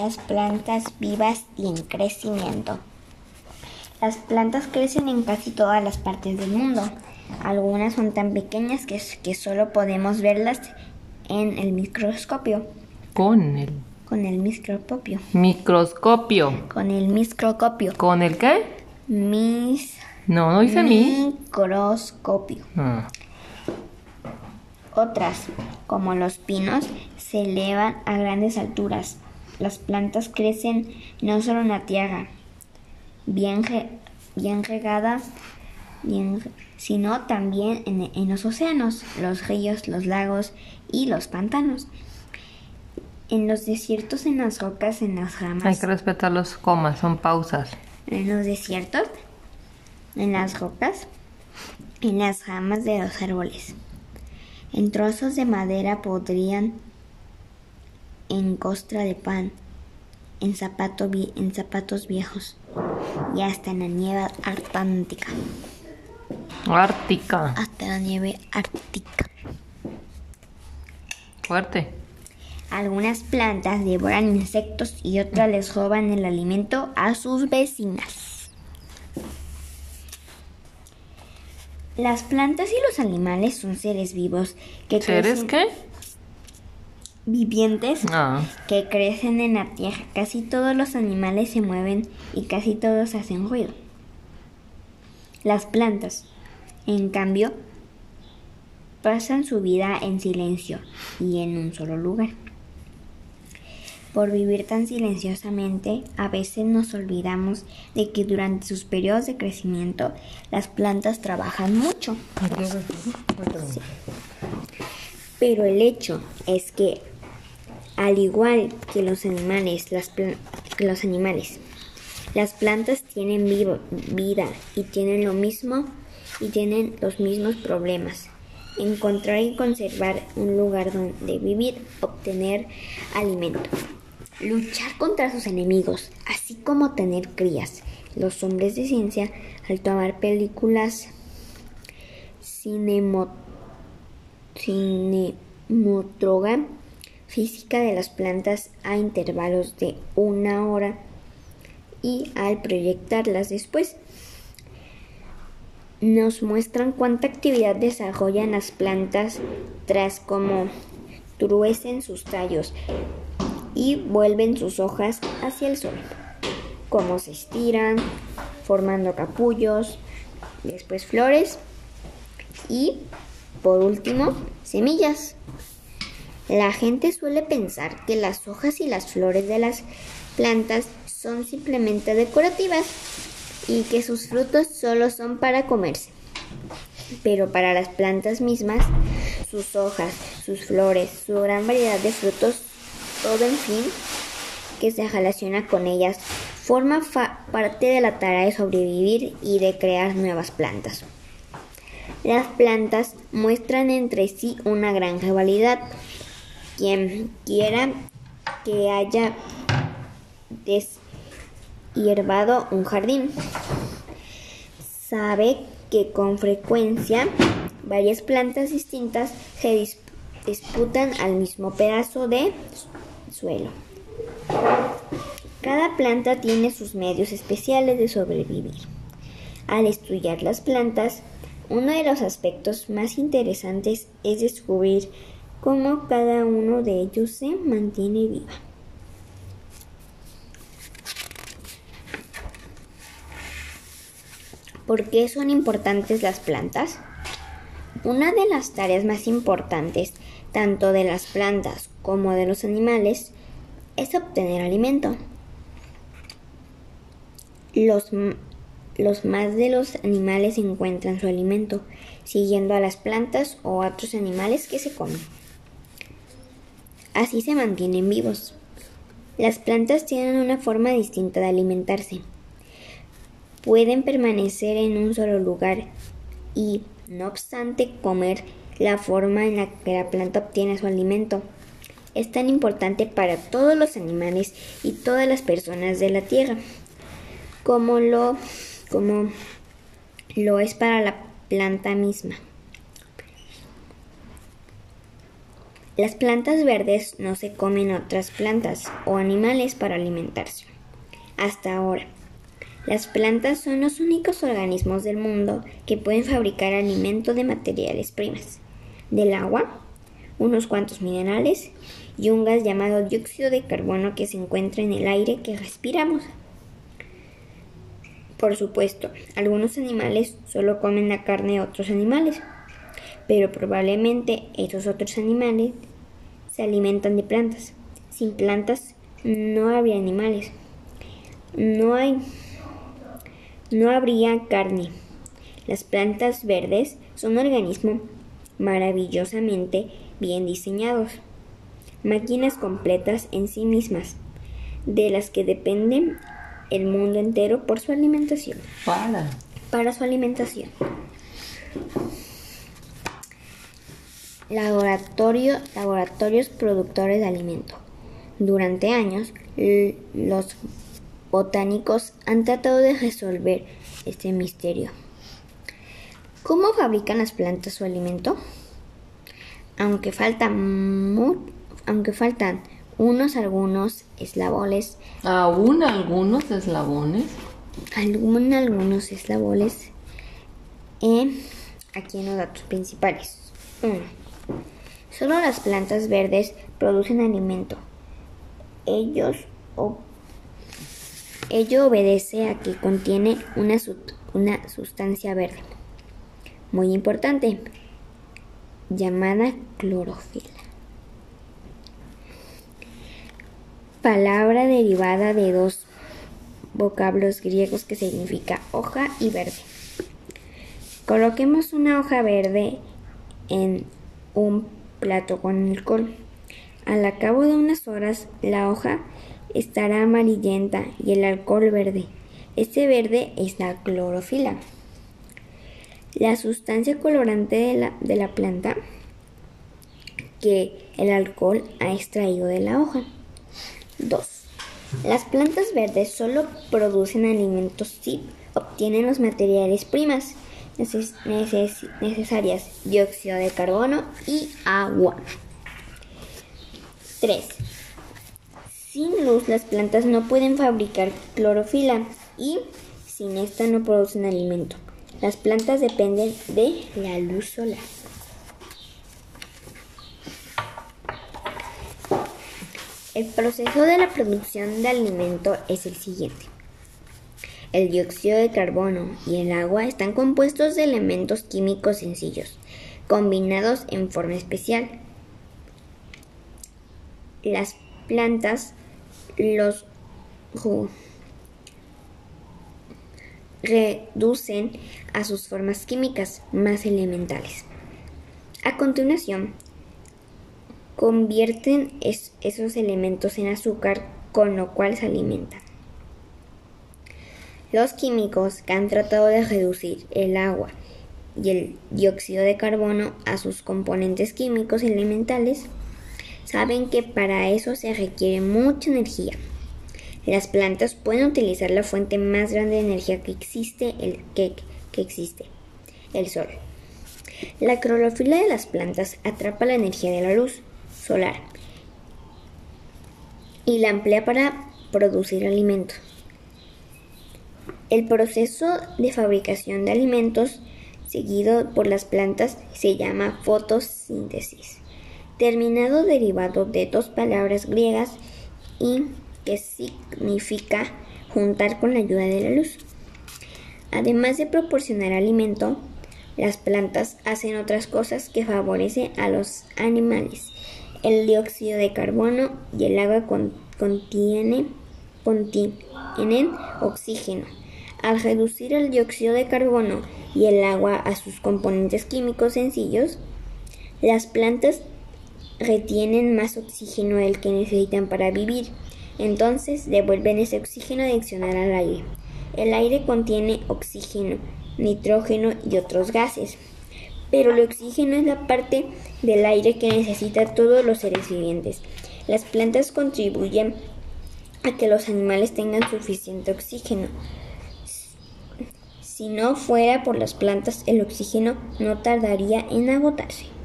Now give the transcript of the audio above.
las plantas vivas y en crecimiento. Las plantas crecen en casi todas las partes del mundo. Algunas son tan pequeñas que, que solo podemos verlas en el microscopio. Con el Con el microscopio. microscopio. Con el microscopio. ¿Con el qué? Mis No, no dice mí. microscopio. Ah. Otras, como los pinos, se elevan a grandes alturas. Las plantas crecen no solo en la tierra, bien, bien regada, bien sino también en, en los océanos, los ríos, los lagos y los pantanos. En los desiertos, en las rocas, en las ramas. Hay que respetar los comas, son pausas. en los desiertos, en las rocas, en las ramas de los árboles. En trozos de madera podrían, en costra de pan, en, zapato en zapatos viejos y hasta en la nieve ártica. Ártica. Hasta la nieve ártica. Fuerte. Algunas plantas devoran insectos y otras les roban el alimento a sus vecinas. Las plantas y los animales son seres vivos que ¿Seres crecen- qué? Vivientes Ah. que crecen en la tierra. Casi todos los animales se mueven y casi todos hacen ruido. Las plantas, en cambio, pasan su vida en silencio y en un solo lugar. Por vivir tan silenciosamente, a veces nos olvidamos de que durante sus periodos de crecimiento las plantas trabajan mucho. Pero el hecho es que, al igual que los animales, las, los animales, las plantas tienen vida y tienen lo mismo y tienen los mismos problemas. Encontrar y conservar un lugar donde vivir, obtener alimento, luchar contra sus enemigos, así como tener crías. Los hombres de ciencia, al tomar películas cinemo cinemotroga física de las plantas a intervalos de una hora y al proyectarlas después nos muestran cuánta actividad desarrollan las plantas tras cómo truecen sus tallos y vuelven sus hojas hacia el sol, cómo se estiran, formando capullos, después flores y, por último, semillas. La gente suele pensar que las hojas y las flores de las plantas son simplemente decorativas y que sus frutos solo son para comerse. Pero para las plantas mismas, sus hojas, sus flores, su gran variedad de frutos, todo en fin, que se relaciona con ellas, forma parte de la tarea de sobrevivir y de crear nuevas plantas. Las plantas muestran entre sí una gran rivalidad. Quien quiera que haya deshiervado un jardín sabe que con frecuencia varias plantas distintas se dis- disputan al mismo pedazo de suelo. Cada planta tiene sus medios especiales de sobrevivir. Al estudiar las plantas, uno de los aspectos más interesantes es descubrir cómo cada uno de ellos se mantiene viva. ¿Por qué son importantes las plantas? Una de las tareas más importantes, tanto de las plantas como de los animales, es obtener alimento. Los, los más de los animales encuentran su alimento siguiendo a las plantas o a otros animales que se comen. Así se mantienen vivos. Las plantas tienen una forma distinta de alimentarse. Pueden permanecer en un solo lugar y, no obstante, comer la forma en la que la planta obtiene su alimento. Es tan importante para todos los animales y todas las personas de la tierra como lo, como lo es para la planta misma. Las plantas verdes no se comen otras plantas o animales para alimentarse. Hasta ahora, las plantas son los únicos organismos del mundo que pueden fabricar alimento de materiales primas. Del agua, unos cuantos minerales y un gas llamado dióxido de carbono que se encuentra en el aire que respiramos. Por supuesto, algunos animales solo comen la carne de otros animales, pero probablemente esos otros animales se alimentan de plantas. Sin plantas no habría animales. No hay no habría carne. Las plantas verdes son organismos maravillosamente bien diseñados, máquinas completas en sí mismas, de las que depende el mundo entero por su alimentación. Para. Para su alimentación. Laboratorio, laboratorios productores de alimento. Durante años, los botánicos han tratado de resolver este misterio. ¿Cómo fabrican las plantas su alimento? Aunque faltan, aunque faltan unos algunos eslabones. ¿Aún algunos eslabones? Algún algunos eslabones. Eh, aquí en los datos principales. 1. Solo las plantas verdes producen alimento. Ellos ello obedece a que contiene una, una sustancia verde, muy importante, llamada clorofila. Palabra derivada de dos vocablos griegos que significa hoja y verde. Coloquemos una hoja verde en un plato con alcohol. Al cabo de unas horas, la hoja estará amarillenta y el alcohol verde. Este verde es la clorofila. La sustancia colorante de la, de la planta que el alcohol ha extraído de la hoja. 2. Las plantas verdes solo producen alimentos si obtienen los materiales primas necesarias, dióxido de carbono y agua. 3. Sin luz las plantas no pueden fabricar clorofila y sin esta no producen alimento. Las plantas dependen de la luz solar. El proceso de la producción de alimento es el siguiente. El dióxido de carbono y el agua están compuestos de elementos químicos sencillos, combinados en forma especial. Las plantas los reducen a sus formas químicas más elementales. A continuación, convierten esos elementos en azúcar con lo cual se alimentan. Los químicos que han tratado de reducir el agua y el dióxido de carbono a sus componentes químicos elementales saben que para eso se requiere mucha energía. Las plantas pueden utilizar la fuente más grande de energía que existe, el, que, que existe, el sol. La clorofila de las plantas atrapa la energía de la luz solar y la emplea para producir alimentos. El proceso de fabricación de alimentos seguido por las plantas se llama fotosíntesis, terminado derivado de dos palabras griegas y que significa juntar con la ayuda de la luz. Además de proporcionar alimento, las plantas hacen otras cosas que favorecen a los animales el dióxido de carbono y el agua contienen oxígeno. Al reducir el dióxido de carbono y el agua a sus componentes químicos sencillos, las plantas retienen más oxígeno del que necesitan para vivir. Entonces devuelven ese oxígeno adicional al aire. El aire contiene oxígeno, nitrógeno y otros gases pero el oxígeno es la parte del aire que necesitan todos los seres vivientes. Las plantas contribuyen a que los animales tengan suficiente oxígeno. Si no fuera por las plantas, el oxígeno no tardaría en agotarse.